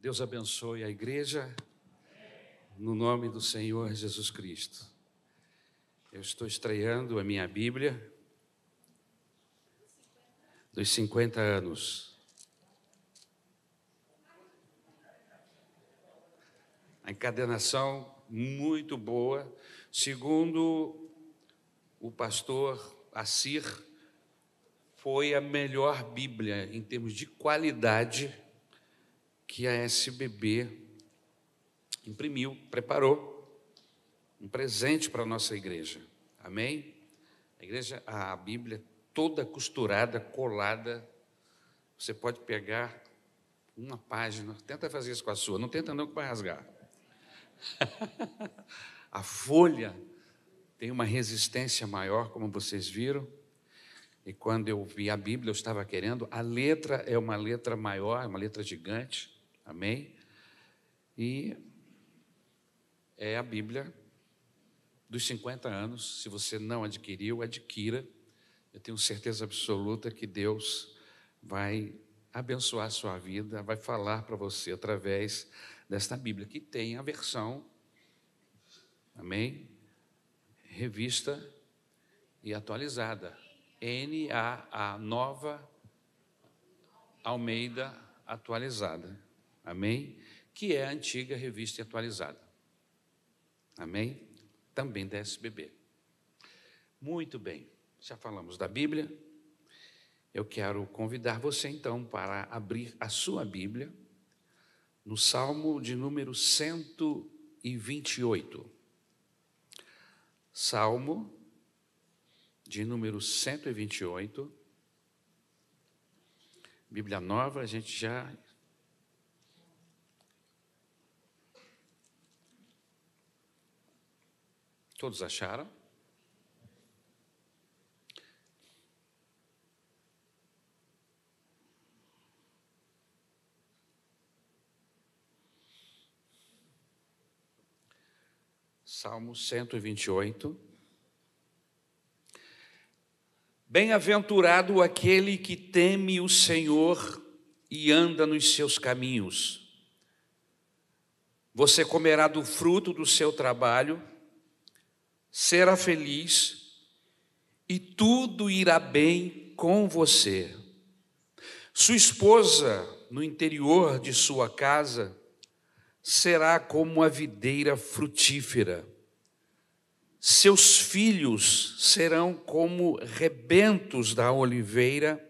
Deus abençoe a igreja, no nome do Senhor Jesus Cristo. Eu estou estreando a minha Bíblia dos 50 anos. A encadenação muito boa, segundo o pastor Assir, foi a melhor Bíblia em termos de qualidade que a SBB imprimiu, preparou um presente para a nossa igreja. Amém? A igreja, a Bíblia toda costurada, colada. Você pode pegar uma página, tenta fazer isso com a sua, não tenta não que vai rasgar. a folha tem uma resistência maior, como vocês viram. E quando eu vi a Bíblia, eu estava querendo. A letra é uma letra maior, uma letra gigante. Amém? E é a Bíblia dos 50 anos. Se você não adquiriu, adquira. Eu tenho certeza absoluta que Deus vai abençoar a sua vida, vai falar para você através desta Bíblia, que tem a versão, amém? Revista e atualizada. NAA, Nova Almeida Atualizada. Amém? Que é a antiga revista atualizada. Amém? Também da SBB. Muito bem, já falamos da Bíblia. Eu quero convidar você então para abrir a sua Bíblia no Salmo de número 128. Salmo de número 128. Bíblia nova, a gente já Todos acharam? Salmo 128. Bem-aventurado aquele que teme o Senhor e anda nos seus caminhos. Você comerá do fruto do seu trabalho será feliz e tudo irá bem com você. Sua esposa, no interior de sua casa, será como a videira frutífera. Seus filhos serão como rebentos da oliveira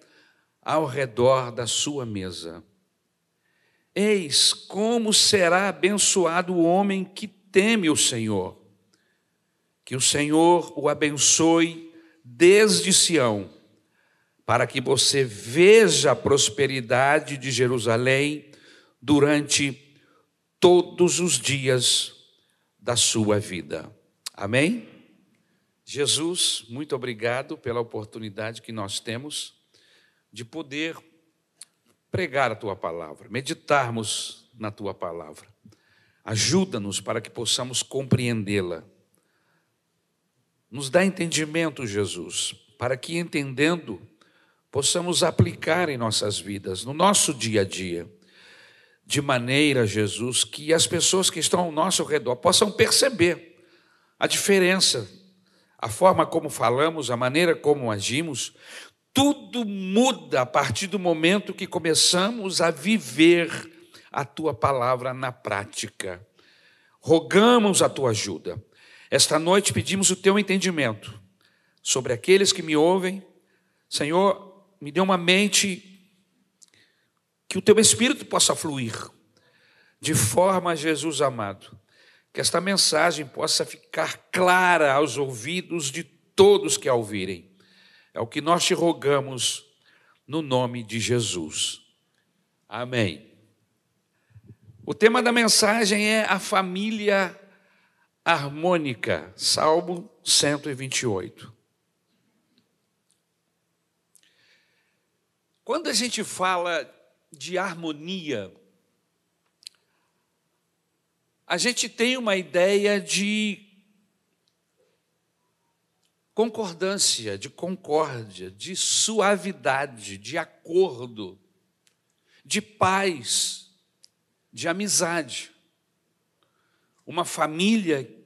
ao redor da sua mesa. Eis como será abençoado o homem que teme o Senhor. Que o Senhor o abençoe desde Sião, para que você veja a prosperidade de Jerusalém durante todos os dias da sua vida. Amém? Jesus, muito obrigado pela oportunidade que nós temos de poder pregar a tua palavra, meditarmos na tua palavra. Ajuda-nos para que possamos compreendê-la nos dá entendimento, Jesus, para que entendendo possamos aplicar em nossas vidas, no nosso dia a dia, de maneira, Jesus, que as pessoas que estão ao nosso redor possam perceber a diferença, a forma como falamos, a maneira como agimos, tudo muda a partir do momento que começamos a viver a tua palavra na prática. Rogamos a tua ajuda esta noite pedimos o teu entendimento sobre aqueles que me ouvem. Senhor, me dê uma mente que o teu espírito possa fluir, de forma, Jesus amado, que esta mensagem possa ficar clara aos ouvidos de todos que a ouvirem. É o que nós te rogamos no nome de Jesus. Amém. O tema da mensagem é a família harmônica, Salmo 128. Quando a gente fala de harmonia, a gente tem uma ideia de concordância, de concórdia, de suavidade, de acordo, de paz. de amizade. Uma família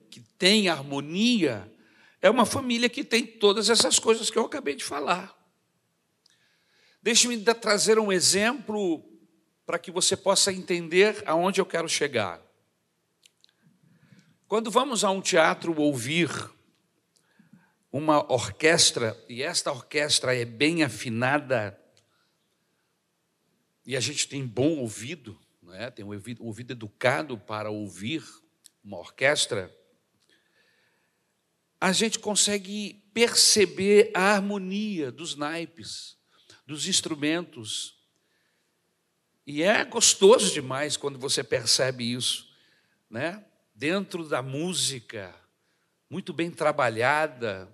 tem harmonia é uma família que tem todas essas coisas que eu acabei de falar. Deixe-me trazer um exemplo para que você possa entender aonde eu quero chegar. Quando vamos a um teatro ouvir uma orquestra, e esta orquestra é bem afinada, e a gente tem bom ouvido, não é? tem um ouvido, um ouvido educado para ouvir uma orquestra, a gente consegue perceber a harmonia dos naipes, dos instrumentos. E é gostoso demais quando você percebe isso, né? Dentro da música, muito bem trabalhada,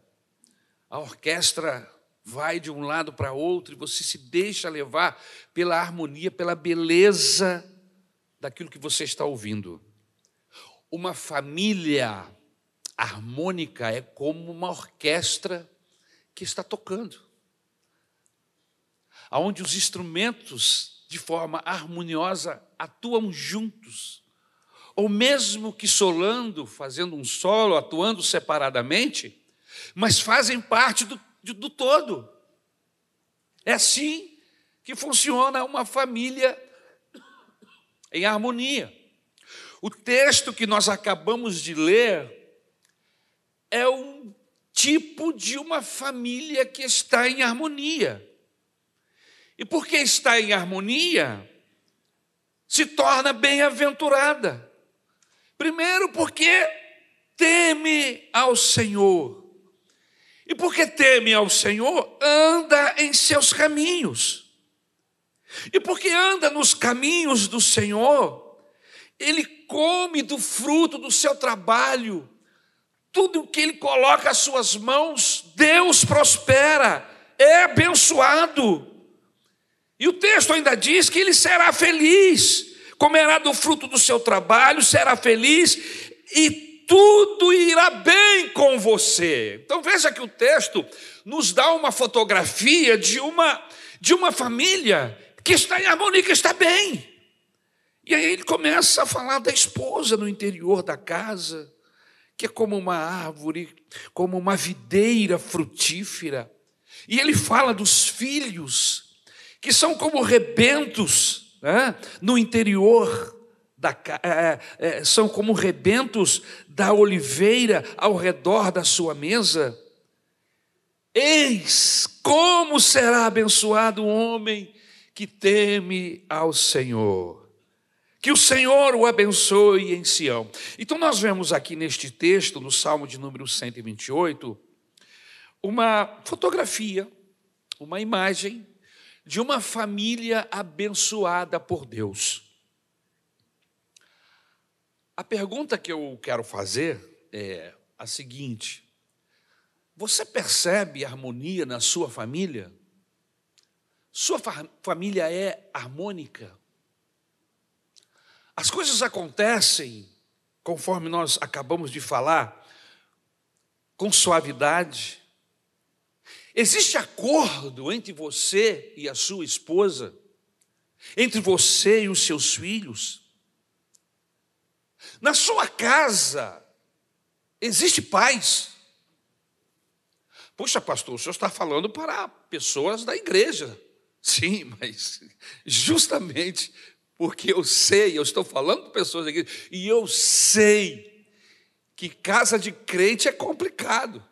a orquestra vai de um lado para outro e você se deixa levar pela harmonia, pela beleza daquilo que você está ouvindo. Uma família harmônica é como uma orquestra que está tocando, aonde os instrumentos de forma harmoniosa atuam juntos, ou mesmo que solando, fazendo um solo, atuando separadamente, mas fazem parte do, do todo. É assim que funciona uma família em harmonia. O texto que nós acabamos de ler é um tipo de uma família que está em harmonia. E porque está em harmonia, se torna bem-aventurada. Primeiro, porque teme ao Senhor. E porque teme ao Senhor, anda em seus caminhos. E porque anda nos caminhos do Senhor, ele come do fruto do seu trabalho. Tudo que ele coloca às suas mãos, Deus prospera, é abençoado. E o texto ainda diz que ele será feliz, comerá do fruto do seu trabalho, será feliz e tudo irá bem com você. Então veja que o texto nos dá uma fotografia de uma de uma família que está em harmonia, que está bem. E aí ele começa a falar da esposa no interior da casa, que é como uma árvore, como uma videira frutífera. E ele fala dos filhos, que são como rebentos né, no interior da, é, é, são como rebentos da oliveira ao redor da sua mesa. Eis como será abençoado o homem que teme ao Senhor. Que o Senhor o abençoe em Sião. Então, nós vemos aqui neste texto, no Salmo de número 128, uma fotografia, uma imagem de uma família abençoada por Deus. A pergunta que eu quero fazer é a seguinte: você percebe harmonia na sua família? Sua fa família é harmônica? As coisas acontecem, conforme nós acabamos de falar, com suavidade. Existe acordo entre você e a sua esposa, entre você e os seus filhos. Na sua casa existe paz. Puxa, pastor, o senhor está falando para pessoas da igreja. Sim, mas justamente porque eu sei, eu estou falando para pessoas igreja, e eu sei que casa de crente é complicado.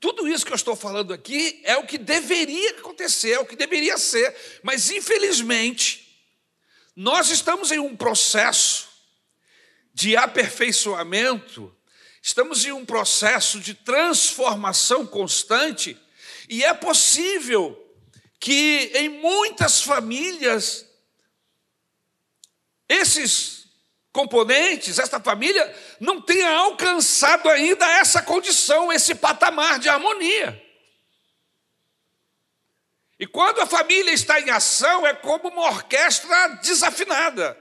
Tudo isso que eu estou falando aqui é o que deveria acontecer, é o que deveria ser, mas infelizmente, nós estamos em um processo de aperfeiçoamento, estamos em um processo de transformação constante, e é possível que em muitas famílias esses componentes, esta família, não tenha alcançado ainda essa condição, esse patamar de harmonia. E quando a família está em ação, é como uma orquestra desafinada.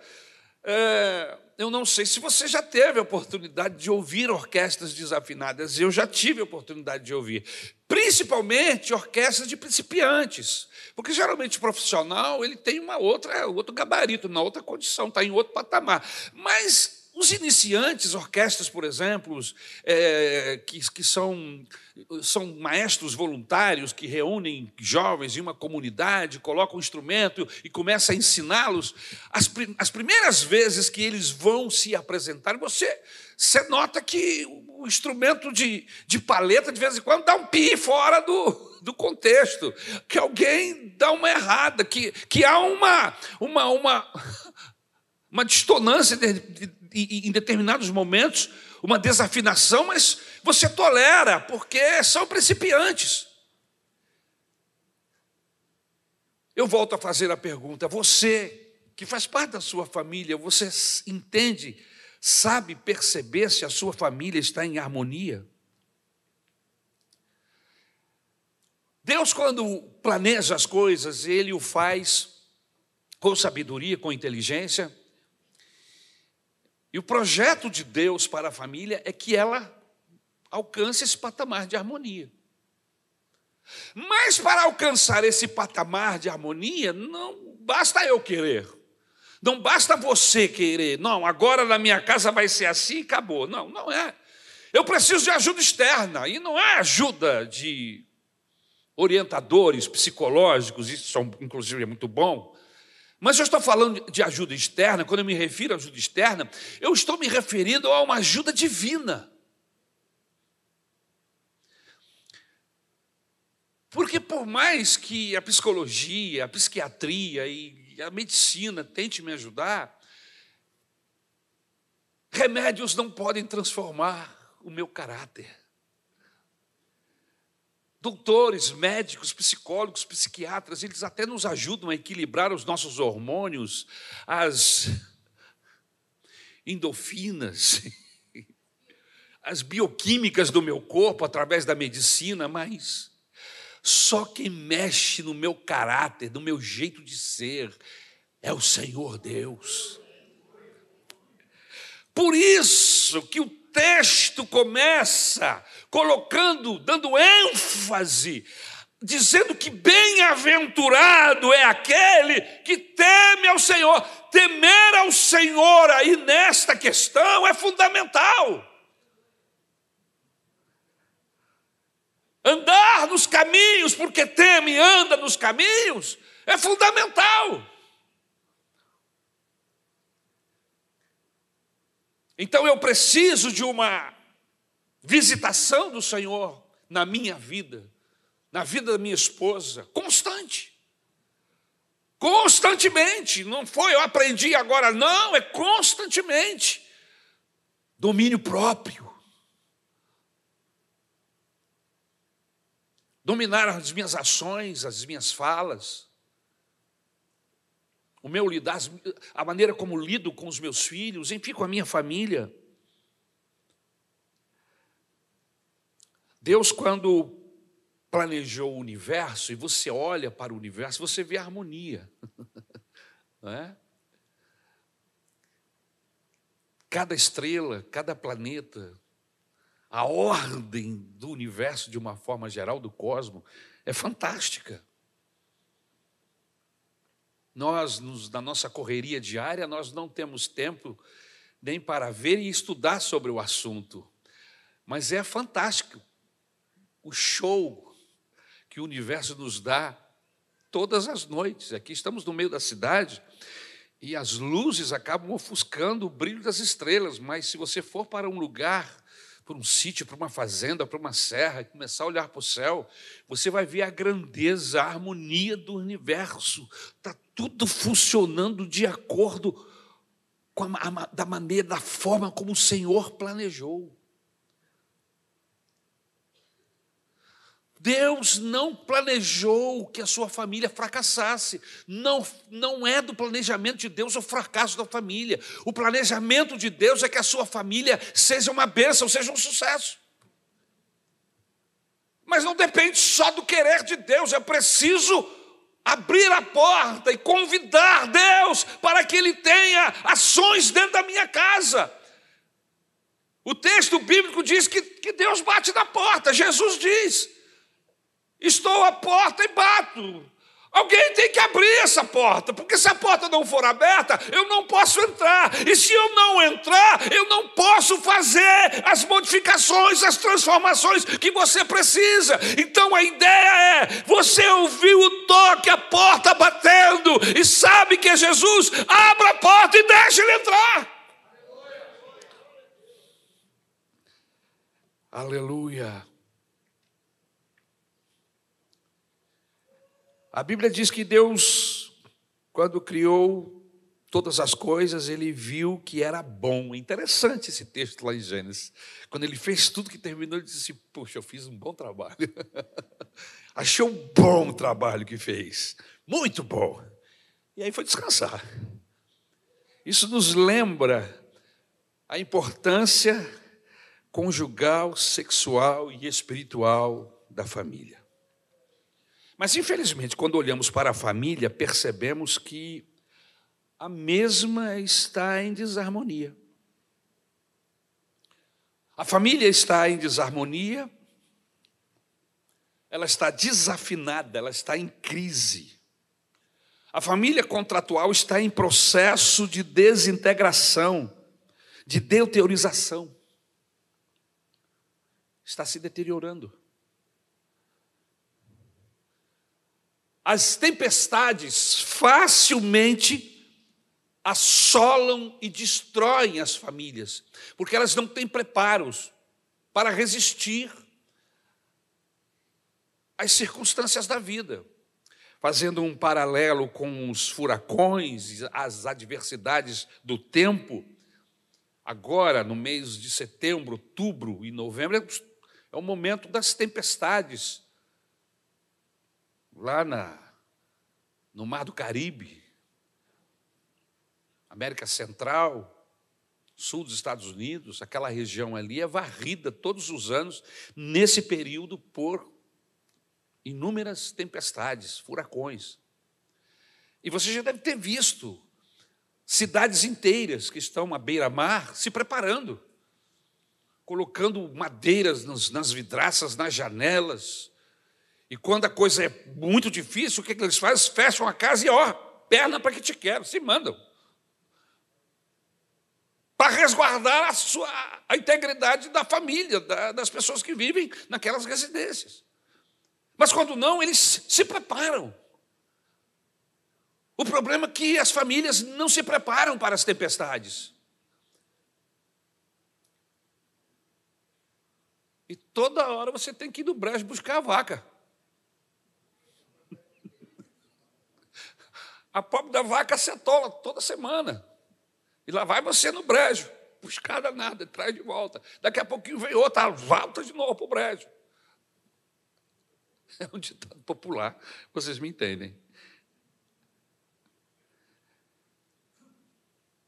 É, eu não sei se você já teve a oportunidade de ouvir orquestras desafinadas. Eu já tive a oportunidade de ouvir, principalmente orquestras de principiantes, porque geralmente o profissional ele tem uma outra, outro gabarito, na outra condição, está em outro patamar. Mas os iniciantes, orquestras, por exemplo, é, que, que são, são maestros voluntários que reúnem jovens em uma comunidade, colocam um instrumento e começam a ensiná-los, as, as primeiras vezes que eles vão se apresentar, você, você nota que o instrumento de, de paleta, de vez em quando, dá um pi fora do, do contexto, que alguém dá uma errada, que, que há uma, uma, uma, uma distonância em determinados momentos, uma desafinação, mas você tolera, porque são principiantes. Eu volto a fazer a pergunta: você, que faz parte da sua família, você entende, sabe perceber se a sua família está em harmonia? Deus, quando planeja as coisas, Ele o faz com sabedoria, com inteligência, e o projeto de Deus para a família é que ela alcance esse patamar de harmonia. Mas para alcançar esse patamar de harmonia, não basta eu querer. Não basta você querer. Não, agora na minha casa vai ser assim e acabou. Não, não é. Eu preciso de ajuda externa. E não é ajuda de orientadores psicológicos, isso são, inclusive é muito bom, mas eu estou falando de ajuda externa, quando eu me refiro à ajuda externa, eu estou me referindo a uma ajuda divina. Porque por mais que a psicologia, a psiquiatria e a medicina tente me ajudar, remédios não podem transformar o meu caráter doutores, médicos, psicólogos, psiquiatras, eles até nos ajudam a equilibrar os nossos hormônios, as endorfinas, as bioquímicas do meu corpo através da medicina, mas só quem mexe no meu caráter, no meu jeito de ser, é o Senhor Deus. Por isso que o texto começa colocando, dando ênfase, dizendo que bem-aventurado é aquele que teme ao Senhor. Temer ao Senhor aí nesta questão é fundamental. Andar nos caminhos, porque teme anda nos caminhos, é fundamental. Então eu preciso de uma visitação do Senhor na minha vida, na vida da minha esposa, constante. Constantemente, não foi eu aprendi agora, não, é constantemente. Domínio próprio. Dominar as minhas ações, as minhas falas. O meu lidar, a maneira como lido com os meus filhos, enfim, com a minha família. Deus, quando planejou o universo, e você olha para o universo, você vê harmonia. Não é? Cada estrela, cada planeta, a ordem do universo de uma forma geral, do cosmos, é fantástica. Nós, na nossa correria diária, nós não temos tempo nem para ver e estudar sobre o assunto. Mas é fantástico o show que o universo nos dá todas as noites. Aqui estamos no meio da cidade e as luzes acabam ofuscando o brilho das estrelas, mas se você for para um lugar, para um sítio, para uma fazenda, para uma serra, e começar a olhar para o céu, você vai ver a grandeza, a harmonia do universo. Está tudo funcionando de acordo com a, da maneira, da forma como o Senhor planejou. Deus não planejou que a sua família fracassasse. Não, não é do planejamento de Deus o fracasso da família. O planejamento de Deus é que a sua família seja uma bênção, seja um sucesso. Mas não depende só do querer de Deus, é preciso abrir a porta e convidar Deus para que Ele tenha ações dentro da minha casa. O texto bíblico diz que, que Deus bate na porta, Jesus diz: Estou à porta e bato. Alguém tem que abrir essa porta, porque se a porta não for aberta, eu não posso entrar. E se eu não entrar, eu não posso fazer as modificações, as transformações que você precisa. Então a ideia é: você ouviu o toque, a porta batendo, e sabe que é Jesus, abra a porta e deixe ele entrar. Aleluia. A Bíblia diz que Deus, quando criou todas as coisas, ele viu que era bom. Interessante esse texto lá em Gênesis. Quando ele fez tudo que terminou, ele disse: Poxa, eu fiz um bom trabalho. Achou um bom trabalho que fez. Muito bom. E aí foi descansar. Isso nos lembra a importância conjugal, sexual e espiritual da família. Mas, infelizmente, quando olhamos para a família, percebemos que a mesma está em desarmonia. A família está em desarmonia, ela está desafinada, ela está em crise. A família contratual está em processo de desintegração, de deuteorização. Está se deteriorando. As tempestades facilmente assolam e destroem as famílias, porque elas não têm preparos para resistir às circunstâncias da vida. Fazendo um paralelo com os furacões, as adversidades do tempo, agora, no mês de setembro, outubro e novembro, é o momento das tempestades lá na, no Mar do Caribe, América Central, sul dos Estados Unidos, aquela região ali é varrida todos os anos, nesse período, por inúmeras tempestades, furacões. E você já deve ter visto cidades inteiras que estão à beira-mar se preparando, colocando madeiras nas vidraças, nas janelas, e quando a coisa é muito difícil, o que, que eles fazem? Fecham a casa e, ó, perna para que te quero, se mandam. Para resguardar a, sua, a integridade da família, da, das pessoas que vivem naquelas residências. Mas quando não, eles se preparam. O problema é que as famílias não se preparam para as tempestades. E toda hora você tem que ir no brejo buscar a vaca. A pobre da vaca se atola toda semana. E lá vai você no brejo, buscar nada, traz de volta. Daqui a pouquinho vem outra, volta de novo para o brejo. É um ditado popular, vocês me entendem.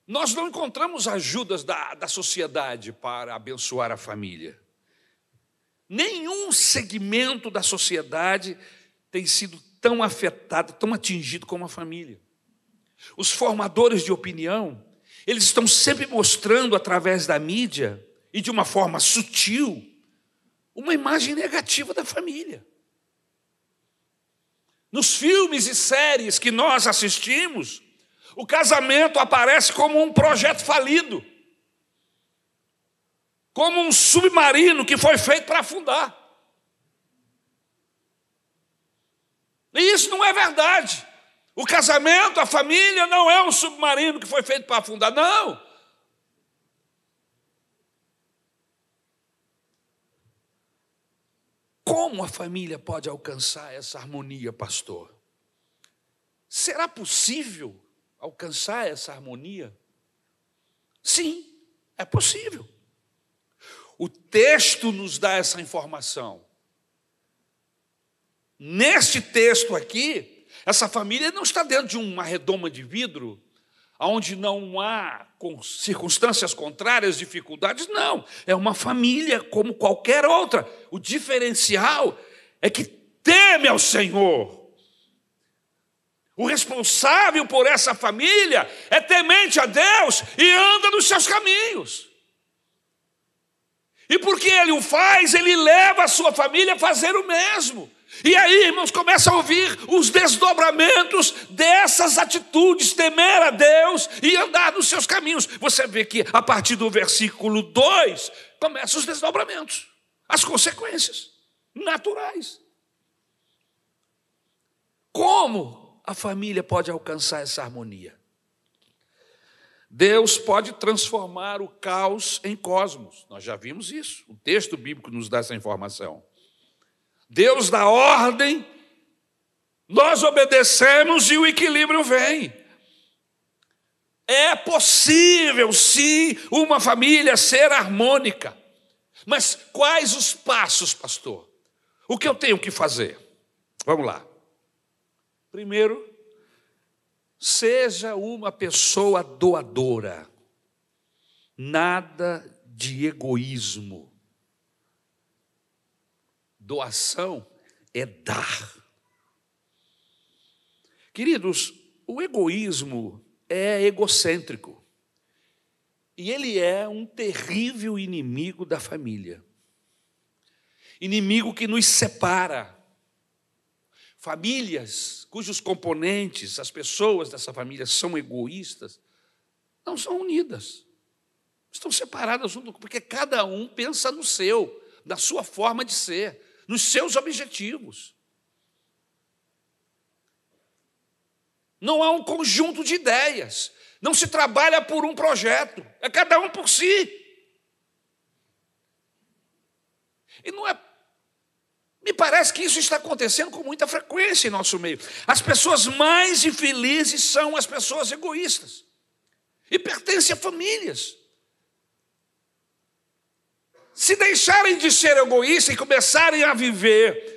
Nós não encontramos ajudas da, da sociedade para abençoar a família. Nenhum segmento da sociedade tem sido tão afetado, tão atingido como a família. Os formadores de opinião, eles estão sempre mostrando através da mídia e de uma forma sutil uma imagem negativa da família. Nos filmes e séries que nós assistimos, o casamento aparece como um projeto falido, como um submarino que foi feito para afundar. E isso não é verdade. O casamento, a família, não é um submarino que foi feito para afundar, não. Como a família pode alcançar essa harmonia, pastor? Será possível alcançar essa harmonia? Sim, é possível. O texto nos dá essa informação. Neste texto aqui, essa família não está dentro de uma redoma de vidro, onde não há circunstâncias contrárias, dificuldades, não. É uma família como qualquer outra. O diferencial é que teme ao Senhor. O responsável por essa família é temente a Deus e anda nos seus caminhos. E porque ele o faz, ele leva a sua família a fazer o mesmo. E aí, irmãos, começa a ouvir os desdobramentos dessas atitudes, temer a Deus e andar nos seus caminhos. Você vê que a partir do versículo 2 começam os desdobramentos, as consequências naturais. Como a família pode alcançar essa harmonia? Deus pode transformar o caos em cosmos. Nós já vimos isso. O texto bíblico nos dá essa informação. Deus dá ordem, nós obedecemos e o equilíbrio vem. É possível, sim, uma família ser harmônica. Mas quais os passos, pastor? O que eu tenho que fazer? Vamos lá. Primeiro, seja uma pessoa doadora. Nada de egoísmo. Doação é dar. Queridos, o egoísmo é egocêntrico. E ele é um terrível inimigo da família. Inimigo que nos separa Famílias cujos componentes, as pessoas dessa família são egoístas, não são unidas. Estão separadas porque cada um pensa no seu, na sua forma de ser, nos seus objetivos. Não há um conjunto de ideias. Não se trabalha por um projeto, é cada um por si. E não é me parece que isso está acontecendo com muita frequência em nosso meio. As pessoas mais infelizes são as pessoas egoístas e pertencem a famílias. Se deixarem de ser egoístas e começarem a viver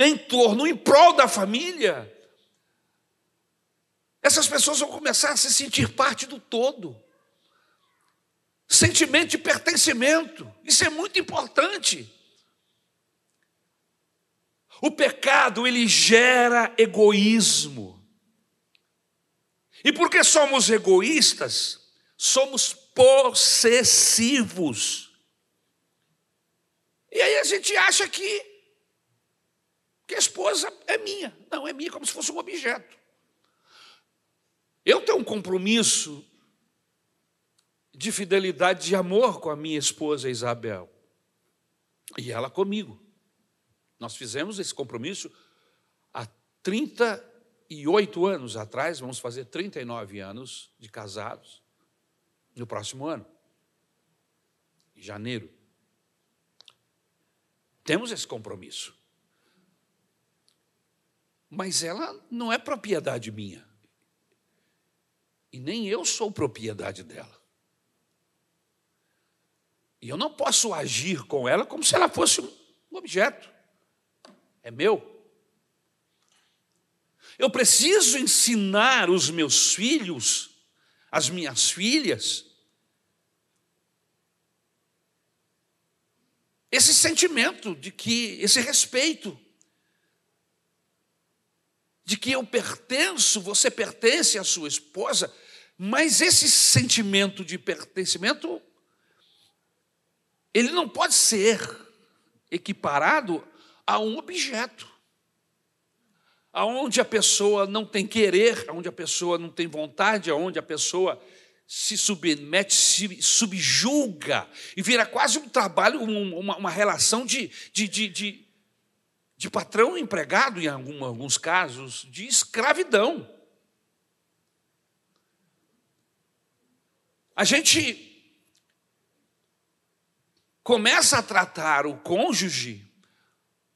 em torno, em prol da família, essas pessoas vão começar a se sentir parte do todo. Sentimento de pertencimento, isso é muito importante. O pecado ele gera egoísmo. E porque somos egoístas, somos possessivos. E aí a gente acha que, que a esposa é minha. Não, é minha como se fosse um objeto. Eu tenho um compromisso de fidelidade, de amor com a minha esposa Isabel. E ela comigo. Nós fizemos esse compromisso há 38 anos atrás, vamos fazer 39 anos de casados no próximo ano, em janeiro. Temos esse compromisso. Mas ela não é propriedade minha. E nem eu sou propriedade dela. E eu não posso agir com ela como se ela fosse um objeto é meu. Eu preciso ensinar os meus filhos, as minhas filhas, esse sentimento de que, esse respeito, de que eu pertenço, você pertence à sua esposa, mas esse sentimento de pertencimento, ele não pode ser equiparado a um objeto. Aonde a pessoa não tem querer, aonde a pessoa não tem vontade, aonde a pessoa se submete, se subjuga e vira quase um trabalho, uma, uma relação de, de, de, de, de patrão empregado, em algum, alguns casos, de escravidão. A gente começa a tratar o cônjuge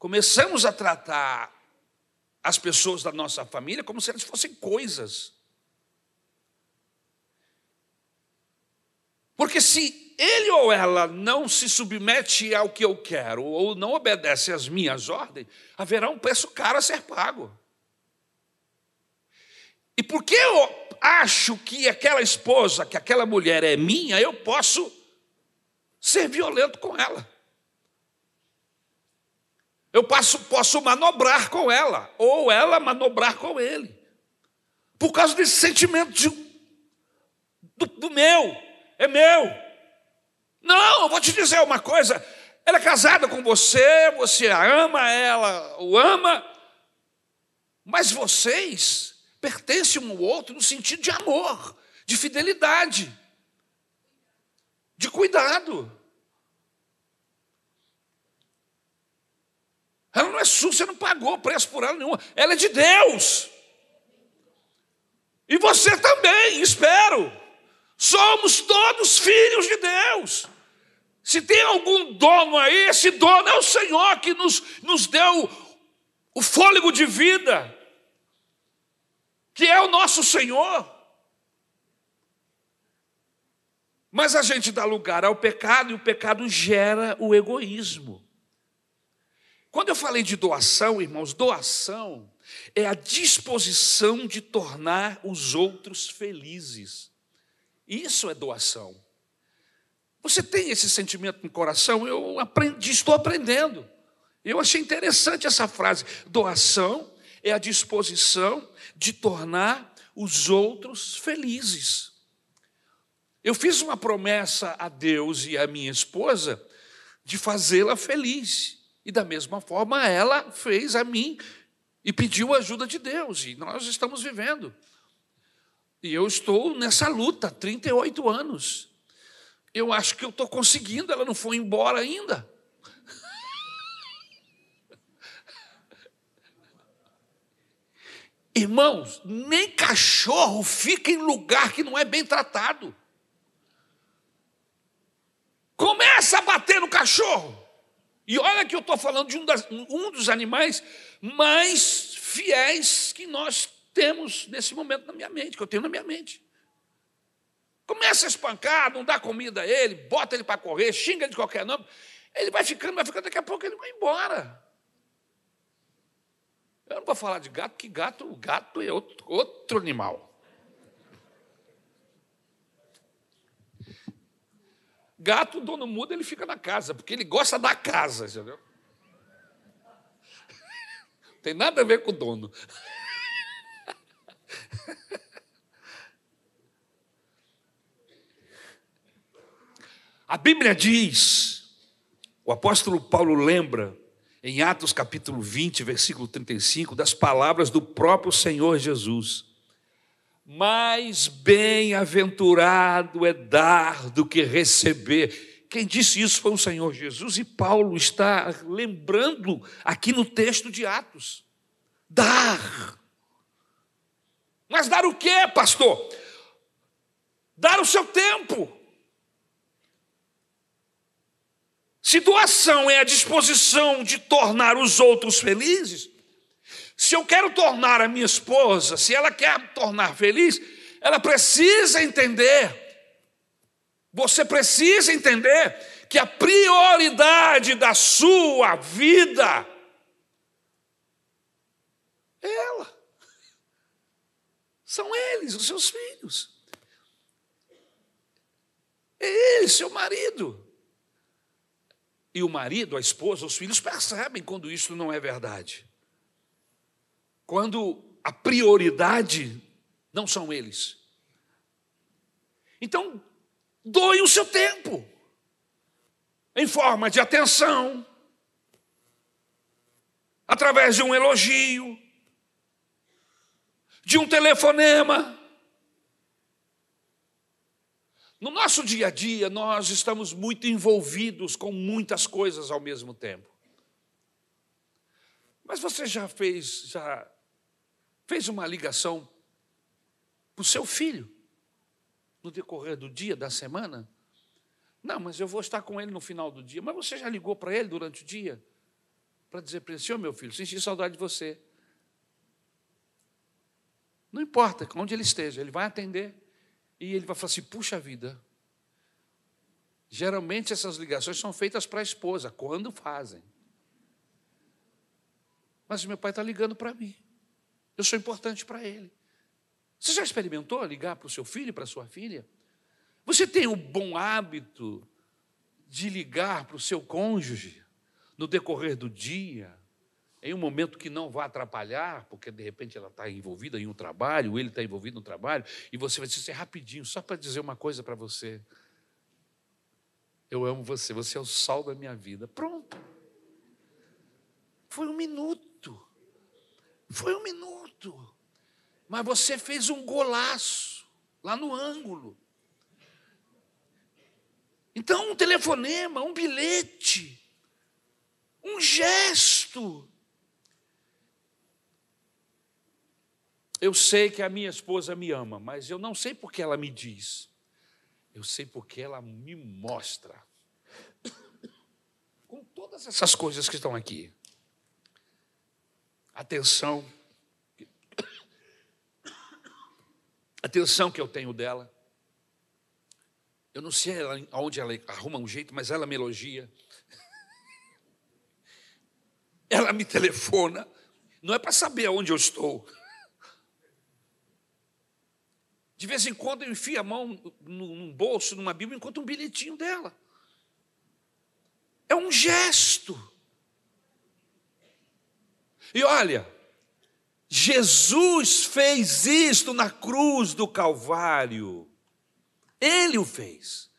começamos a tratar as pessoas da nossa família como se elas fossem coisas. Porque se ele ou ela não se submete ao que eu quero ou não obedece às minhas ordens, haverá um preço caro a ser pago. E porque eu acho que aquela esposa, que aquela mulher é minha, eu posso ser violento com ela. Eu posso, posso manobrar com ela, ou ela manobrar com ele. Por causa desse sentimento de, do, do meu, é meu. Não, eu vou te dizer uma coisa: ela é casada com você, você a ama, ela o ama, mas vocês pertencem um ao outro no sentido de amor, de fidelidade, de cuidado. Ela não é sua, você não pagou preço por ela nenhuma. Ela é de Deus. E você também, espero. Somos todos filhos de Deus. Se tem algum dono aí, esse dono é o Senhor que nos, nos deu o fôlego de vida, que é o nosso Senhor. Mas a gente dá lugar ao pecado e o pecado gera o egoísmo. Quando eu falei de doação, irmãos, doação é a disposição de tornar os outros felizes. Isso é doação. Você tem esse sentimento no coração? Eu aprendi, estou aprendendo. Eu achei interessante essa frase. Doação é a disposição de tornar os outros felizes. Eu fiz uma promessa a Deus e à minha esposa de fazê-la feliz. E da mesma forma, ela fez a mim e pediu a ajuda de Deus, e nós estamos vivendo. E eu estou nessa luta, 38 anos. Eu acho que eu estou conseguindo, ela não foi embora ainda. Irmãos, nem cachorro fica em lugar que não é bem tratado. Começa a bater no cachorro. E olha que eu estou falando de um, das, um dos animais mais fiéis que nós temos nesse momento na minha mente, que eu tenho na minha mente. Começa a espancar, não dá comida a ele, bota ele para correr, xinga ele de qualquer nome. Ele vai ficando, vai ficando, daqui a pouco ele vai embora. Eu não vou falar de gato, que gato, gato é outro, outro animal. Gato, o dono muda, ele fica na casa, porque ele gosta da casa, entendeu? Tem nada a ver com o dono. A Bíblia diz, o apóstolo Paulo lembra, em Atos capítulo 20, versículo 35, das palavras do próprio Senhor Jesus mais bem-aventurado é dar do que receber. Quem disse isso foi o Senhor Jesus, e Paulo está lembrando aqui no texto de Atos: dar. Mas dar o que, pastor? Dar o seu tempo. Se doação é a disposição de tornar os outros felizes, se eu quero tornar a minha esposa, se ela quer tornar feliz, ela precisa entender, você precisa entender que a prioridade da sua vida é ela. São eles, os seus filhos. É ele, seu marido. E o marido, a esposa, os filhos percebem quando isso não é verdade quando a prioridade não são eles. Então, doe o seu tempo em forma de atenção, através de um elogio, de um telefonema. No nosso dia a dia, nós estamos muito envolvidos com muitas coisas ao mesmo tempo. Mas você já fez, já fez uma ligação para o seu filho no decorrer do dia, da semana? Não, mas eu vou estar com ele no final do dia. Mas você já ligou para ele durante o dia? Para dizer para ele, senhor meu filho, senti saudade de você. Não importa onde ele esteja, ele vai atender e ele vai falar assim: puxa vida. Geralmente essas ligações são feitas para a esposa, quando fazem. Mas meu pai está ligando para mim. Eu sou importante para ele. Você já experimentou ligar para o seu filho, para a sua filha? Você tem o bom hábito de ligar para o seu cônjuge no decorrer do dia, em um momento que não vai atrapalhar, porque de repente ela está envolvida em um trabalho, ele está envolvido no trabalho, e você vai dizer rapidinho, só para dizer uma coisa para você. Eu amo você, você é o sol da minha vida. Pronto. Foi um minuto. Foi um minuto. Mas você fez um golaço lá no ângulo. Então, um telefonema, um bilhete, um gesto, Eu sei que a minha esposa me ama, mas eu não sei porque ela me diz. Eu sei porque ela me mostra. Com todas essas coisas que estão aqui. Atenção. Atenção que eu tenho dela. Eu não sei aonde ela arruma um jeito, mas ela me elogia. Ela me telefona. Não é para saber aonde eu estou. De vez em quando eu enfio a mão num bolso, numa Bíblia, encontro um bilhetinho dela. É um gesto. E olha, Jesus fez isto na cruz do Calvário. Ele o fez.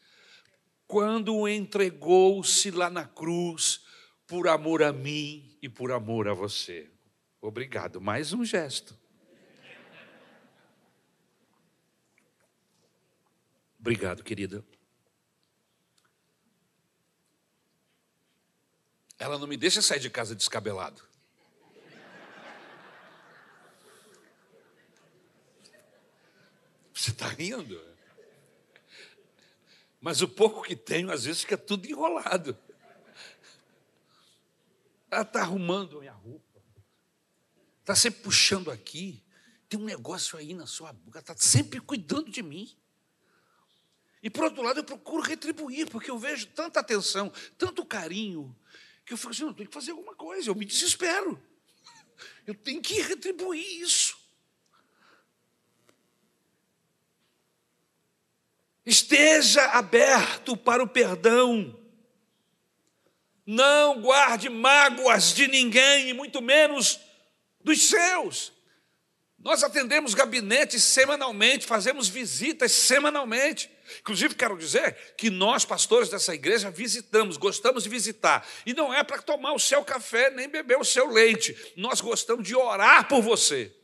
Quando entregou-se lá na cruz por amor a mim e por amor a você. Obrigado. Mais um gesto. Obrigado, querida. Ela não me deixa sair de casa descabelado. Você está rindo? Mas o pouco que tenho, às vezes, fica tudo enrolado. Ela está arrumando minha roupa. Está sempre puxando aqui. Tem um negócio aí na sua boca. Está sempre cuidando de mim. E por outro lado, eu procuro retribuir, porque eu vejo tanta atenção, tanto carinho, que eu fico assim, eu tenho que fazer alguma coisa, eu me desespero. Eu tenho que retribuir isso. Esteja aberto para o perdão. Não guarde mágoas de ninguém, e muito menos dos seus. Nós atendemos gabinetes semanalmente, fazemos visitas semanalmente. Inclusive, quero dizer que nós, pastores dessa igreja, visitamos, gostamos de visitar. E não é para tomar o seu café nem beber o seu leite. Nós gostamos de orar por você.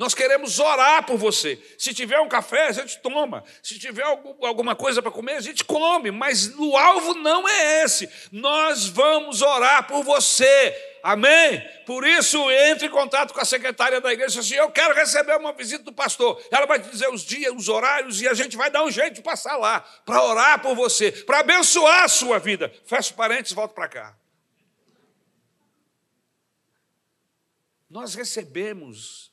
Nós queremos orar por você. Se tiver um café, a gente toma. Se tiver alguma coisa para comer, a gente come. Mas o alvo não é esse. Nós vamos orar por você. Amém? Por isso, entre em contato com a secretária da igreja assim: eu quero receber uma visita do pastor. Ela vai te dizer os dias, os horários, e a gente vai dar um jeito de passar lá para orar por você, para abençoar a sua vida. Fecha parênteses, volta para cá. Nós recebemos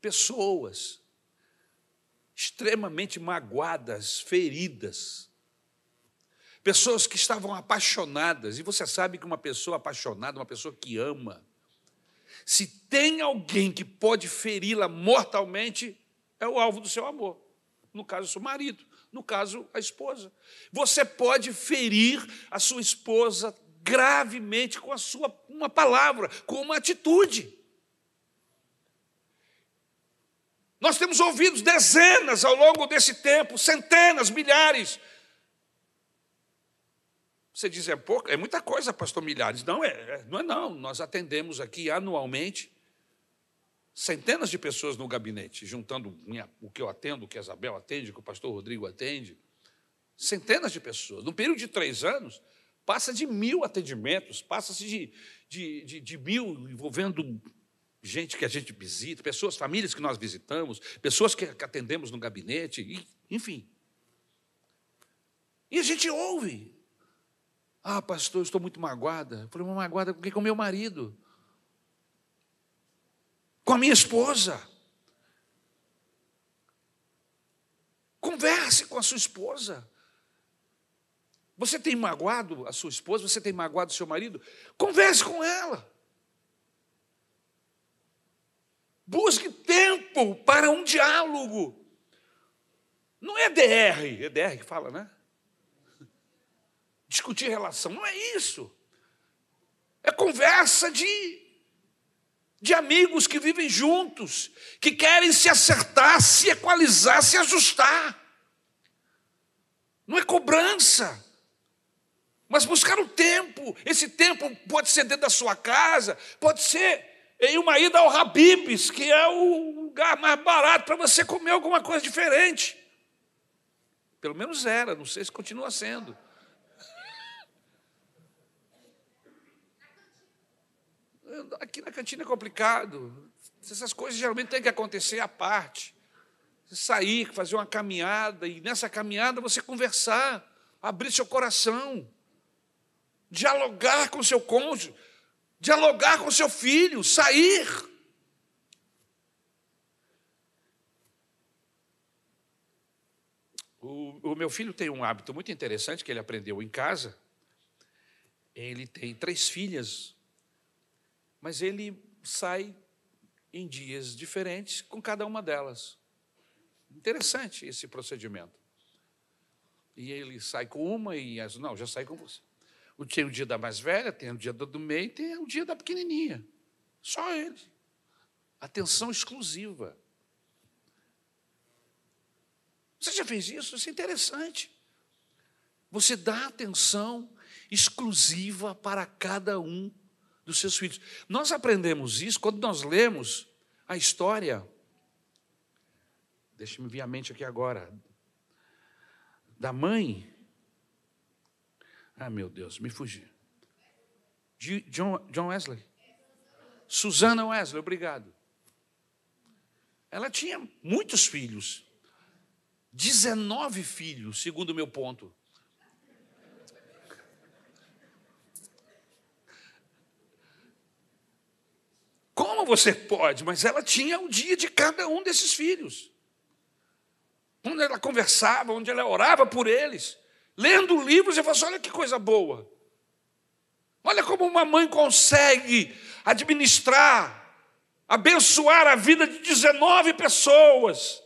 pessoas extremamente magoadas, feridas, pessoas que estavam apaixonadas, e você sabe que uma pessoa apaixonada, uma pessoa que ama, se tem alguém que pode feri-la mortalmente, é o alvo do seu amor. No caso, o seu marido, no caso, a esposa. Você pode ferir a sua esposa gravemente com a sua uma palavra, com uma atitude. Nós temos ouvido dezenas ao longo desse tempo, centenas, milhares. Você diz, é pouco, é muita coisa, pastor, milhares. Não é, é, não é não. Nós atendemos aqui anualmente centenas de pessoas no gabinete, juntando minha, o que eu atendo, o que a Isabel atende, o que o pastor Rodrigo atende. Centenas de pessoas. Num período de três anos, passa de mil atendimentos, passa-se de, de, de, de mil envolvendo gente que a gente visita, pessoas, famílias que nós visitamos, pessoas que atendemos no gabinete, enfim. E a gente ouve. Ah, pastor, eu estou muito magoada. Eu falei, uma magoada com Com o meu marido. Com a minha esposa. Converse com a sua esposa. Você tem magoado a sua esposa? Você tem magoado o seu marido? Converse com ela. Busque tempo para um diálogo. Não é DR, é DR que fala, né? Discutir relação, não é isso. É conversa de de amigos que vivem juntos, que querem se acertar, se equalizar, se ajustar. Não é cobrança, mas buscar o tempo. Esse tempo pode ser dentro da sua casa, pode ser em uma ida ao Habib's, que é o lugar mais barato para você comer alguma coisa diferente. Pelo menos era, não sei se continua sendo. Aqui na cantina é complicado. Essas coisas geralmente têm que acontecer à parte. Sair, fazer uma caminhada, e nessa caminhada você conversar, abrir seu coração, dialogar com seu cônjuge, dialogar com seu filho, sair. O, o, meu filho tem um hábito muito interessante que ele aprendeu em casa. Ele tem três filhas, mas ele sai em dias diferentes com cada uma delas. Interessante esse procedimento. E ele sai com uma e as não, já sai com você. Tem o dia da mais velha, tem o dia do meio, tem o dia da pequenininha. Só ele. Atenção exclusiva. Você já fez isso? Isso é interessante. Você dá atenção exclusiva para cada um dos seus filhos. Nós aprendemos isso quando nós lemos a história. Deixa-me vir a mente aqui agora. Da mãe. Ah, meu Deus, me fugi. John, John Wesley. Susana Wesley, obrigado. Ela tinha muitos filhos. 19 filhos, segundo o meu ponto. Como você pode? Mas ela tinha o dia de cada um desses filhos. Onde ela conversava, onde ela orava por eles. Lendo livros, e falava assim, olha que coisa boa. Olha como uma mãe consegue administrar, abençoar a vida de 19 pessoas.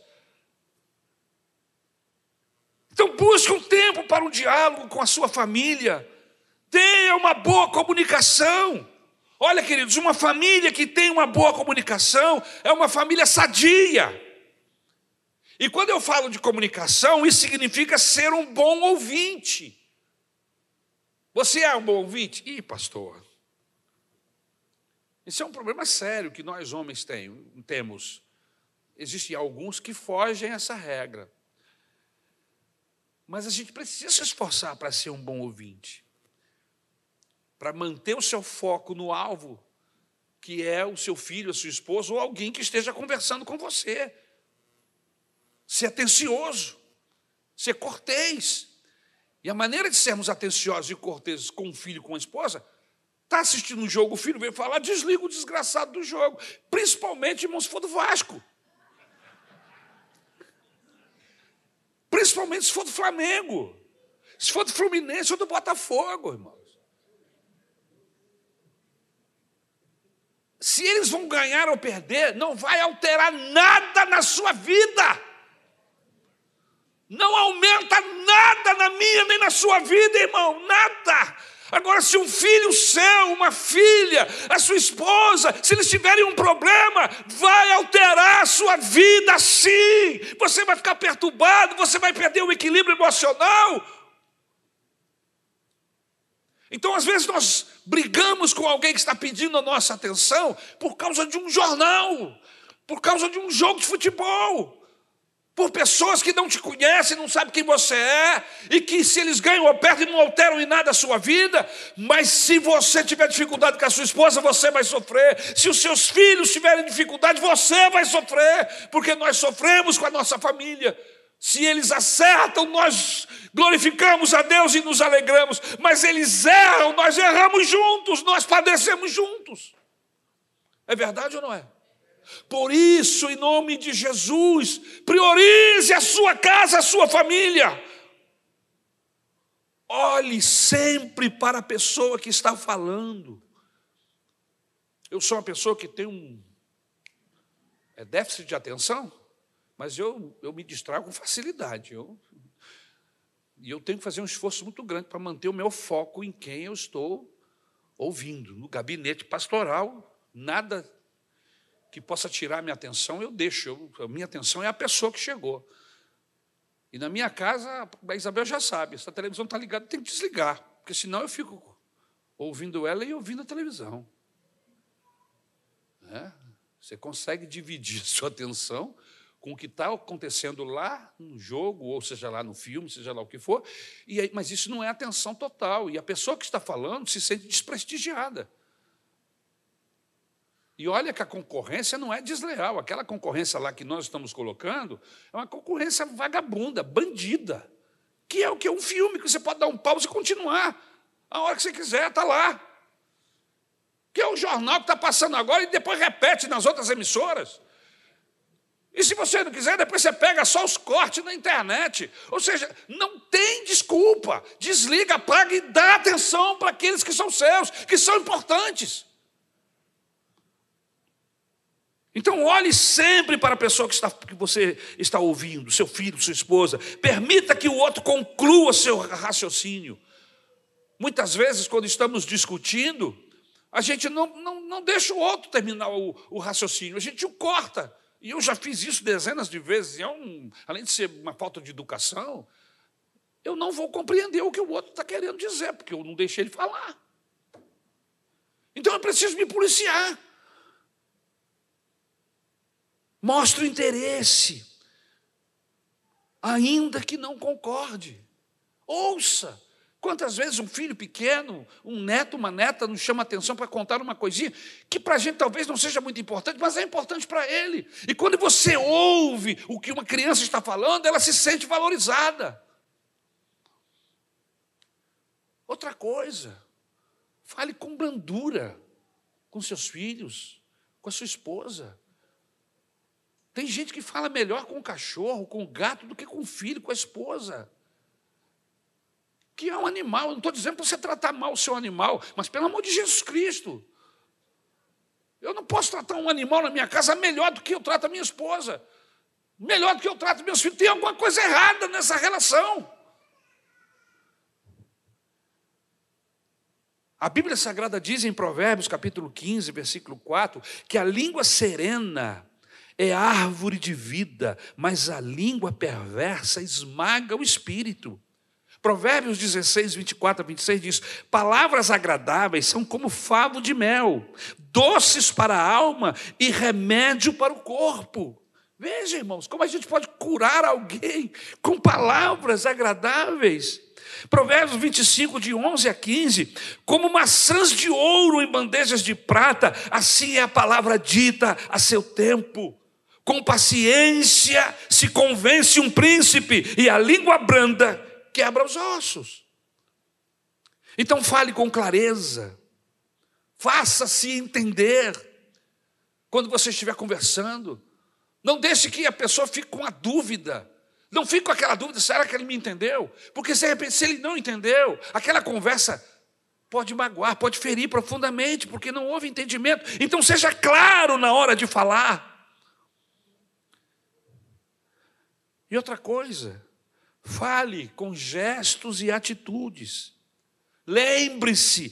Então busque um tempo para um diálogo com a sua família. Tenha uma boa comunicação. Olha, queridos, uma família que tem uma boa comunicação é uma família sadia. E quando eu falo de comunicação, isso significa ser um bom ouvinte. Você é um bom ouvinte? Ih, pastor. Isso é um problema sério que nós homens tem, temos. Existem alguns que fogem essa regra. Mas a gente precisa se esforçar para ser um bom ouvinte para manter o seu foco no alvo, que é o seu filho, a sua esposa ou alguém que esteja conversando com você. Ser atencioso, ser cortês. E a maneira de sermos atenciosos e corteses com o filho, com a esposa, está assistindo um jogo, o filho veio falar, desliga o desgraçado do jogo. Principalmente, irmãos, se for do Vasco. Principalmente se for do Flamengo. Se for do Fluminense ou do Botafogo, irmão. se eles vão ganhar ou perder, não vai alterar nada na sua vida. Não aumenta nada na minha nem na sua vida, irmão, nada. Agora, se um filho seu, uma filha, a sua esposa, se eles tiverem um problema, vai alterar a sua vida sim. Você vai ficar perturbado, você vai perder o equilíbrio emocional. Então, às vezes, nós brigamos com alguém que está pedindo a nossa atenção por causa de um jornal, por causa de um jogo de futebol, por pessoas que não te conhecem, não sabem quem você é, e que se eles ganham ou perdem, não alteram em nada a sua vida, mas se você tiver dificuldade com a sua esposa, você vai sofrer, se os seus filhos tiverem dificuldade, você vai sofrer, porque nós sofremos com a nossa família. Se eles acertam, nós glorificamos a Deus e nos alegramos, mas eles erram, nós erramos juntos, nós padecemos juntos. É verdade ou não é? Por isso, em nome de Jesus, priorize a sua casa, a sua família. Olhe sempre para a pessoa que está falando. Eu sou uma pessoa que tem um é déficit de atenção. Mas eu, eu me distraio com facilidade. Eu, e eu tenho que fazer um esforço muito grande para manter o meu foco em quem eu estou ouvindo. No gabinete pastoral, nada que possa tirar minha atenção, eu deixo. Eu, a minha atenção é a pessoa que chegou. E na minha casa, a Isabel já sabe, se a televisão está ligada, tem que desligar, porque senão eu fico ouvindo ela e ouvindo a televisão. É? Você consegue dividir sua atenção com o que está acontecendo lá no jogo, ou seja lá no filme, seja lá o que for, e aí, mas isso não é atenção total. E a pessoa que está falando se sente desprestigiada. E olha que a concorrência não é desleal. Aquela concorrência lá que nós estamos colocando é uma concorrência vagabunda, bandida. Que é o que? Um filme que você pode dar um pause e continuar. A hora que você quiser, está lá. Que é o jornal que está passando agora e depois repete nas outras emissoras. E se você não quiser, depois você pega só os cortes na internet. Ou seja, não tem desculpa. Desliga, apaga e dá atenção para aqueles que são seus, que são importantes. Então, olhe sempre para a pessoa que, está, que você está ouvindo, seu filho, sua esposa. Permita que o outro conclua seu raciocínio. Muitas vezes, quando estamos discutindo, a gente não, não, não deixa o outro terminar o, o raciocínio, a gente o corta. E eu já fiz isso dezenas de vezes, é um, além de ser uma falta de educação, eu não vou compreender o que o outro está querendo dizer, porque eu não deixei ele falar. Então eu preciso me policiar. Mostre o interesse, ainda que não concorde. Ouça. Quantas vezes um filho pequeno, um neto, uma neta nos chama atenção para contar uma coisinha que para a gente talvez não seja muito importante, mas é importante para ele. E quando você ouve o que uma criança está falando, ela se sente valorizada. Outra coisa, fale com brandura com seus filhos, com a sua esposa. Tem gente que fala melhor com o cachorro, com o gato, do que com o filho, com a esposa que é um animal. Eu não estou dizendo para você tratar mal o seu animal, mas pelo amor de Jesus Cristo. Eu não posso tratar um animal na minha casa melhor do que eu trato a minha esposa, melhor do que eu trato meus filhos. Tem alguma coisa errada nessa relação. A Bíblia Sagrada diz em Provérbios, capítulo 15, versículo 4, que a língua serena é árvore de vida, mas a língua perversa esmaga o espírito. Provérbios 16, 24 a 26 diz: Palavras agradáveis são como favo de mel, doces para a alma e remédio para o corpo. Veja, irmãos, como a gente pode curar alguém com palavras agradáveis. Provérbios 25, de 11 a 15: Como maçãs de ouro em bandejas de prata, assim é a palavra dita a seu tempo. Com paciência se convence um príncipe, e a língua branda quebra os ossos. Então fale com clareza, faça-se entender quando você estiver conversando. Não deixe que a pessoa fique com a dúvida. Não fique com aquela dúvida, será que ele me entendeu? Porque de repente, se ele não entendeu, aquela conversa pode magoar, pode ferir profundamente, porque não houve entendimento. Então seja claro na hora de falar. E outra coisa, Fale com gestos e atitudes. Lembre-se,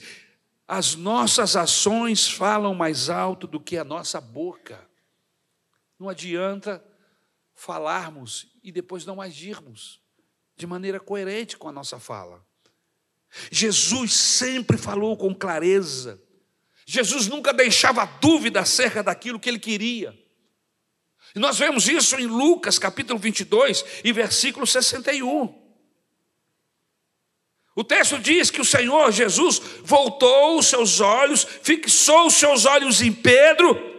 as nossas ações falam mais alto do que a nossa boca. Não adianta falarmos e depois não agirmos de maneira coerente com a nossa fala. Jesus sempre falou com clareza. Jesus nunca deixava dúvida acerca daquilo que ele queria. E nós vemos isso em Lucas capítulo 22 e versículo 61. O texto diz que o Senhor Jesus voltou os seus olhos, fixou os seus olhos em Pedro,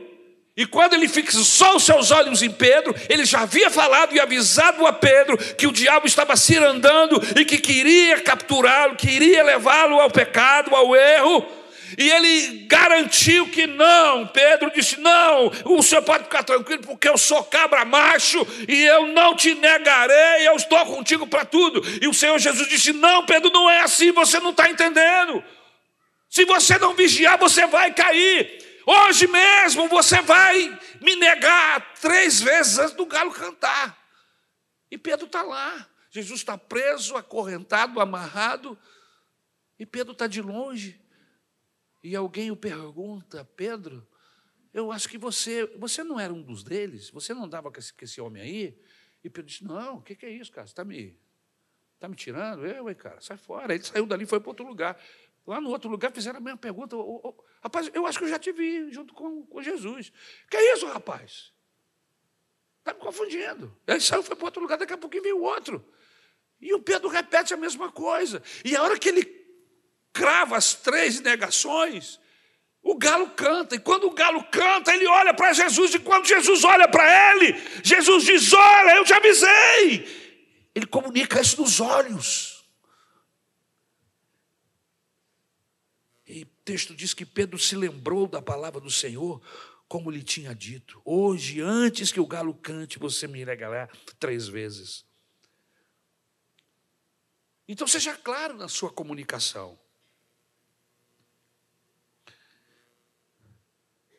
e quando ele fixou os seus olhos em Pedro, ele já havia falado e avisado a Pedro que o diabo estava se andando e que queria capturá-lo, queria levá-lo ao pecado, ao erro. E ele garantiu que não. Pedro disse: Não, o senhor pode ficar tranquilo, porque eu sou cabra macho e eu não te negarei, eu estou contigo para tudo. E o Senhor Jesus disse: Não, Pedro, não é assim, você não está entendendo. Se você não vigiar, você vai cair. Hoje mesmo você vai me negar três vezes antes do galo cantar. E Pedro está lá. Jesus está preso, acorrentado, amarrado. E Pedro está de longe. E alguém o pergunta, Pedro, eu acho que você, você não era um dos deles, você não andava com esse, com esse homem aí? E Pedro disse, não, o que, que é isso, cara? Você está me, tá me tirando? Eu, hein, cara, sai fora. Ele saiu dali e foi para outro lugar. Lá no outro lugar fizeram a mesma pergunta. Oh, rapaz, eu acho que eu já te vi junto com, com Jesus. Que é isso, rapaz? Está me confundindo. Ele saiu, foi para outro lugar, daqui a pouquinho veio outro. E o Pedro repete a mesma coisa. E a hora que ele crava as três negações, o galo canta. E quando o galo canta, ele olha para Jesus. E quando Jesus olha para ele, Jesus diz: Olha, eu te avisei. Ele comunica isso nos olhos. E o texto diz que Pedro se lembrou da palavra do Senhor, como lhe tinha dito: Hoje, antes que o galo cante, você me negará três vezes. Então seja claro na sua comunicação.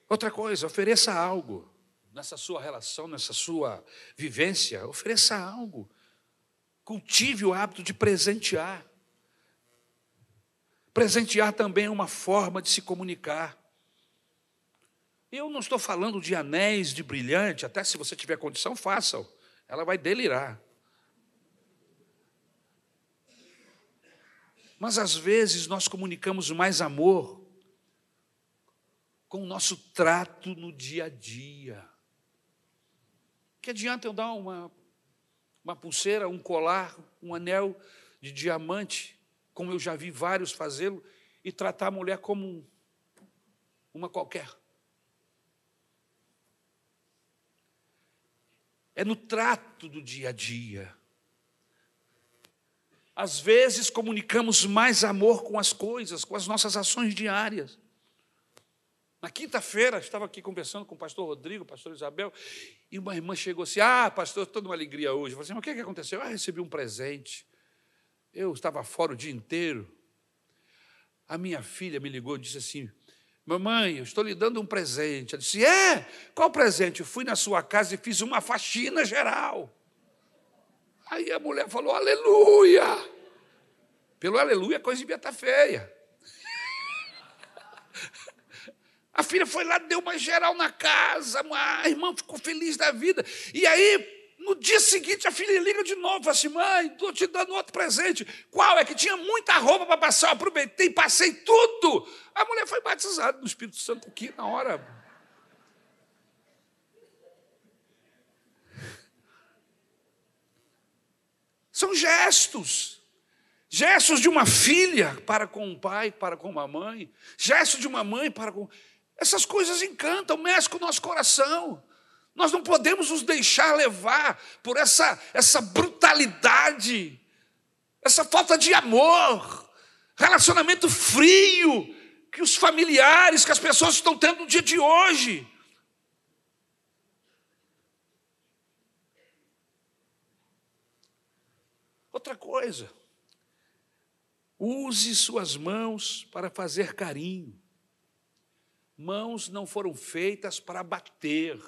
Outra coisa, ofereça algo nessa sua relação, nessa sua vivência, ofereça algo. Cultive o hábito de presentear. Presentear também é uma forma de se comunicar. Eu não estou falando de anéis de brilhante, até se você tiver condição, faça-o. Ela vai delirar. Mas às vezes nós comunicamos mais amor com o nosso trato no dia a dia. Que adianta eu dar uma, uma pulseira, um colar, um anel de diamante, como eu já vi vários fazê-lo, e tratar a mulher como uma qualquer? É no trato do dia a dia. Às vezes comunicamos mais amor com as coisas, com as nossas ações diárias. Na quinta-feira, estava aqui conversando com o pastor Rodrigo, o pastor Isabel, e uma irmã chegou assim: Ah, pastor, estou numa alegria hoje. Eu falei assim: Mas o que, que aconteceu? Ah, recebi um presente. Eu estava fora o dia inteiro. A minha filha me ligou e disse assim: Mamãe, eu estou lhe dando um presente. Ela disse: É? Qual presente? Eu fui na sua casa e fiz uma faxina geral. Aí a mulher falou, aleluia. Pelo aleluia a coisa devia estar feia. A filha foi lá, deu uma geral na casa, a irmã ficou feliz da vida. E aí, no dia seguinte, a filha liga de novo, fala assim: mãe, estou te dando outro presente. Qual? É que tinha muita roupa para passar, eu aproveitei, passei tudo. A mulher foi batizada no Espírito Santo aqui na hora. São gestos. Gestos de uma filha para com um pai, para com uma mãe. Gestos de uma mãe para com. Essas coisas encantam, mexem com o nosso coração. Nós não podemos nos deixar levar por essa, essa brutalidade, essa falta de amor, relacionamento frio que os familiares, que as pessoas estão tendo no dia de hoje. Outra coisa, use suas mãos para fazer carinho. Mãos não foram feitas para bater,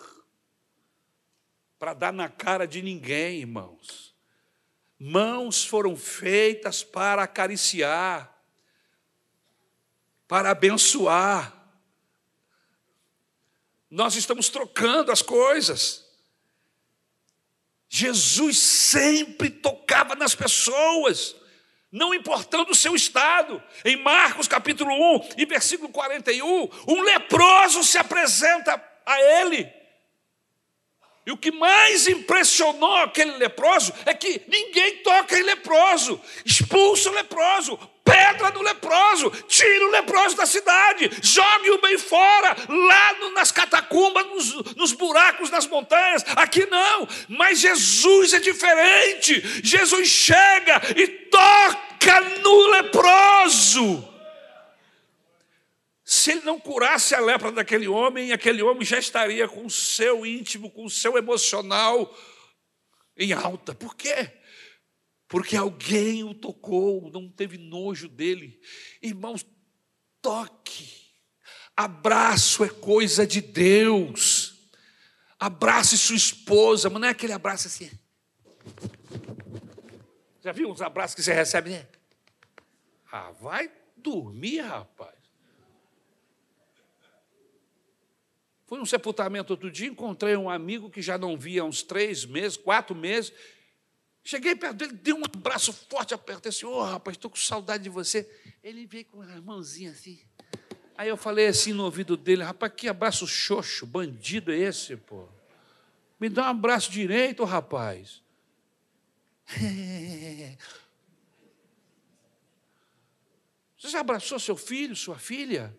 para dar na cara de ninguém, irmãos. Mãos foram feitas para acariciar, para abençoar. Nós estamos trocando as coisas. Jesus sempre tocava nas pessoas, não importando o seu estado. Em Marcos capítulo 1 e versículo 41, um leproso se apresenta a ele. E o que mais impressionou aquele leproso é que ninguém toca em leproso, expulsa o leproso, pedra no leproso, tira o leproso da cidade, jogue-o bem fora, lá no, nas catacumbas, nos, nos buracos das montanhas. Aqui não, mas Jesus é diferente. Jesus chega e toca no leproso. Se ele não curasse a lepra daquele homem, aquele homem já estaria com o seu íntimo, com o seu emocional em alta. Por quê? Porque alguém o tocou, não teve nojo dele. Irmãos, toque, abraço é coisa de Deus. Abrace sua esposa, mas não é aquele abraço assim. Já viu uns abraços que você recebe, né? Ah, vai dormir, rapaz. Fui num sepultamento outro dia, encontrei um amigo que já não via há uns três meses, quatro meses. Cheguei perto dele, dei um abraço forte, apertei assim, ô oh, rapaz, estou com saudade de você. Ele veio com as mãozinhas assim. Aí eu falei assim no ouvido dele, rapaz, que abraço xoxo, bandido é esse, pô? Me dá um abraço direito, rapaz. Você já abraçou seu filho, sua filha?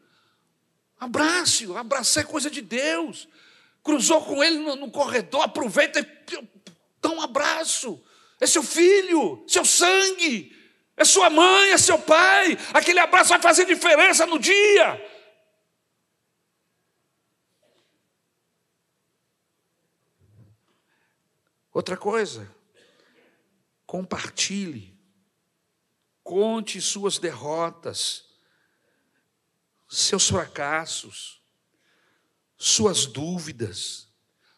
Abrace, abraçar é coisa de Deus. Cruzou com ele no, no corredor, aproveita e dá um abraço. É seu filho, seu sangue, é sua mãe, é seu pai. Aquele abraço vai fazer diferença no dia. Outra coisa, compartilhe, conte suas derrotas seus fracassos, suas dúvidas,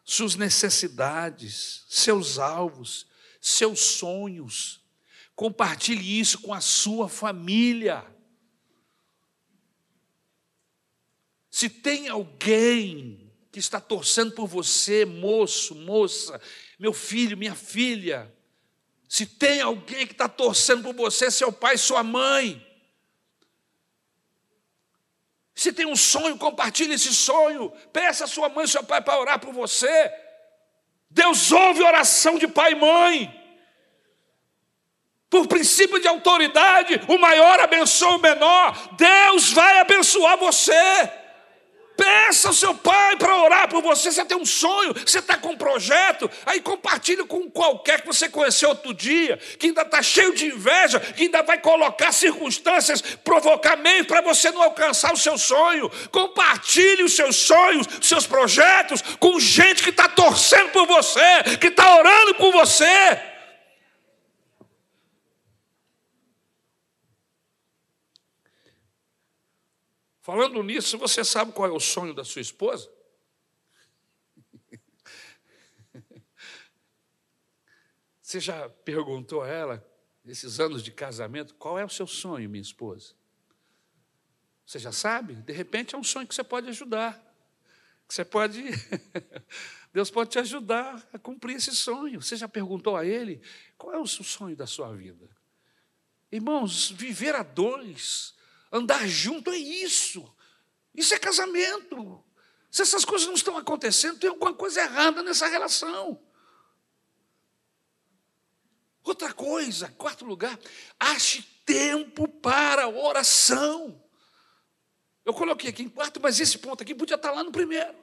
suas necessidades, seus alvos, seus sonhos. Compartilhe isso com a sua família. Se tem alguém que está torcendo por você, moço, moça, meu filho, minha filha, se tem alguém que está torcendo por você, seu pai, sua mãe, se tem um sonho, compartilhe esse sonho. Peça a sua mãe seu pai para orar por você. Deus ouve oração de pai e mãe. Por princípio de autoridade, o maior abençoa o menor. Deus vai abençoar você. Peça ao seu pai para orar por você. Você tem um sonho, você está com um projeto. Aí compartilhe com qualquer que você conheceu outro dia, que ainda está cheio de inveja, que ainda vai colocar circunstâncias, provocar meios para você não alcançar o seu sonho. Compartilhe os seus sonhos, os seus projetos com gente que está torcendo por você, que está orando por você. Falando nisso, você sabe qual é o sonho da sua esposa? Você já perguntou a ela, nesses anos de casamento, qual é o seu sonho, minha esposa? Você já sabe? De repente é um sonho que você pode ajudar. Que você pode. Deus pode te ajudar a cumprir esse sonho. Você já perguntou a Ele qual é o sonho da sua vida? Irmãos, viver a dois Andar junto é isso. Isso é casamento. Se essas coisas não estão acontecendo, tem alguma coisa errada nessa relação. Outra coisa, quarto lugar, ache tempo para oração. Eu coloquei aqui em quarto, mas esse ponto aqui podia estar lá no primeiro.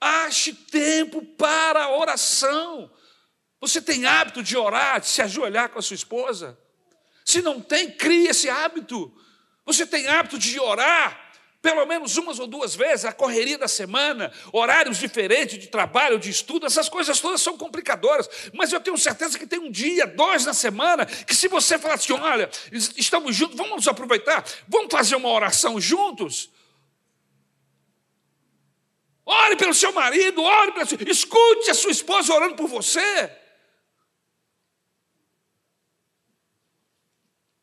Ache tempo para oração. Você tem hábito de orar, de se ajoelhar com a sua esposa? Se não tem, crie esse hábito. Você tem hábito de orar pelo menos umas ou duas vezes, a correria da semana, horários diferentes de trabalho, de estudo, essas coisas todas são complicadoras. Mas eu tenho certeza que tem um dia, dois na semana, que se você falar assim, olha, estamos juntos, vamos aproveitar, vamos fazer uma oração juntos. Ore pelo seu marido, ore pelo seu... Escute a sua esposa orando por você.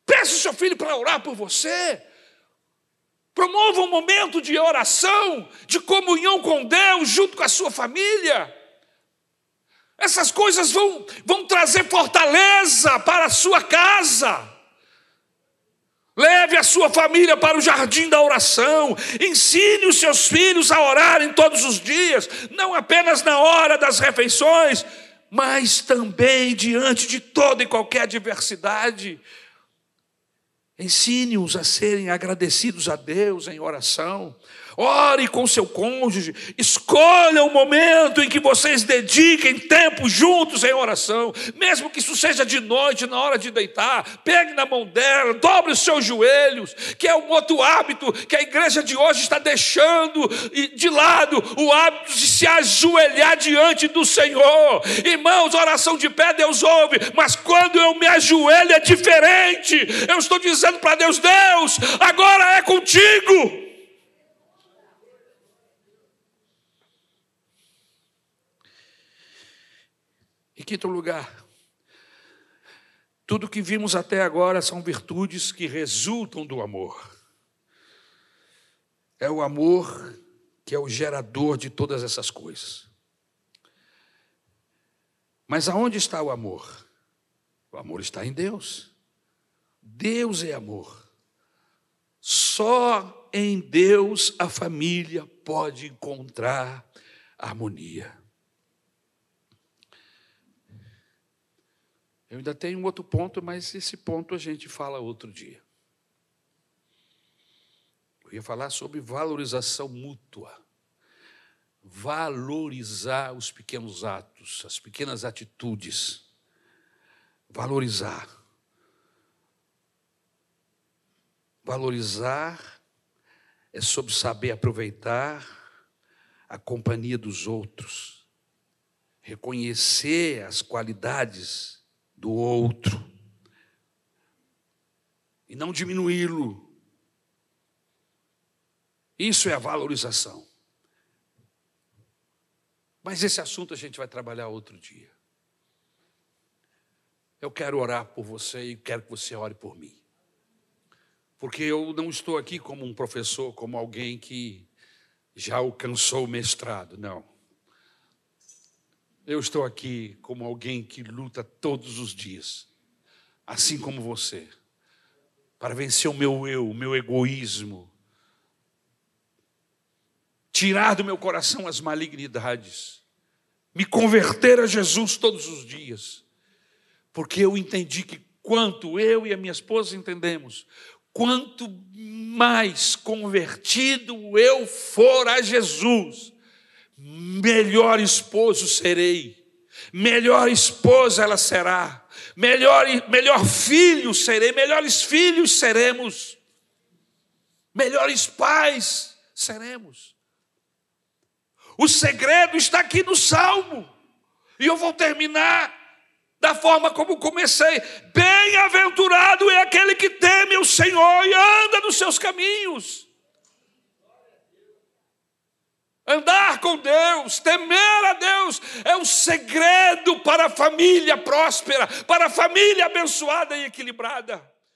Peça o seu filho para orar por você. Promova um momento de oração, de comunhão com Deus, junto com a sua família. Essas coisas vão, vão trazer fortaleza para a sua casa. Leve a sua família para o jardim da oração. Ensine os seus filhos a orarem todos os dias, não apenas na hora das refeições, mas também diante de toda e qualquer adversidade. Ensine-os a serem agradecidos a Deus em oração. Ore com seu cônjuge. Escolha o momento em que vocês dediquem tempo juntos em oração. Mesmo que isso seja de noite, na hora de deitar. Pegue na mão dela, dobre os seus joelhos. Que é um outro hábito que a igreja de hoje está deixando de lado o hábito de se ajoelhar diante do Senhor. Irmãos, oração de pé Deus ouve, mas quando eu me ajoelho é diferente. Eu estou dizendo para Deus: Deus, agora é contigo. Quinto lugar, tudo que vimos até agora são virtudes que resultam do amor. É o amor que é o gerador de todas essas coisas. Mas aonde está o amor? O amor está em Deus. Deus é amor. Só em Deus a família pode encontrar harmonia. Eu ainda tenho um outro ponto, mas esse ponto a gente fala outro dia. Eu ia falar sobre valorização mútua. Valorizar os pequenos atos, as pequenas atitudes. Valorizar. Valorizar é sobre saber aproveitar a companhia dos outros, reconhecer as qualidades do outro e não diminuí-lo. Isso é a valorização. Mas esse assunto a gente vai trabalhar outro dia. Eu quero orar por você e quero que você ore por mim. Porque eu não estou aqui como um professor, como alguém que já alcançou o mestrado, não. Eu estou aqui como alguém que luta todos os dias, assim como você, para vencer o meu eu, o meu egoísmo, tirar do meu coração as malignidades, me converter a Jesus todos os dias, porque eu entendi que quanto eu e a minha esposa entendemos, quanto mais convertido eu for a Jesus, melhor esposo serei, melhor esposa ela será, melhor, melhor filho serei, melhores filhos seremos, melhores pais seremos. O segredo está aqui no Salmo. E eu vou terminar da forma como comecei. Bem-aventurado é aquele que teme o Senhor e anda nos seus caminhos. Andar com Deus, temer a Deus, é o segredo para a família próspera, para a família abençoada e equilibrada.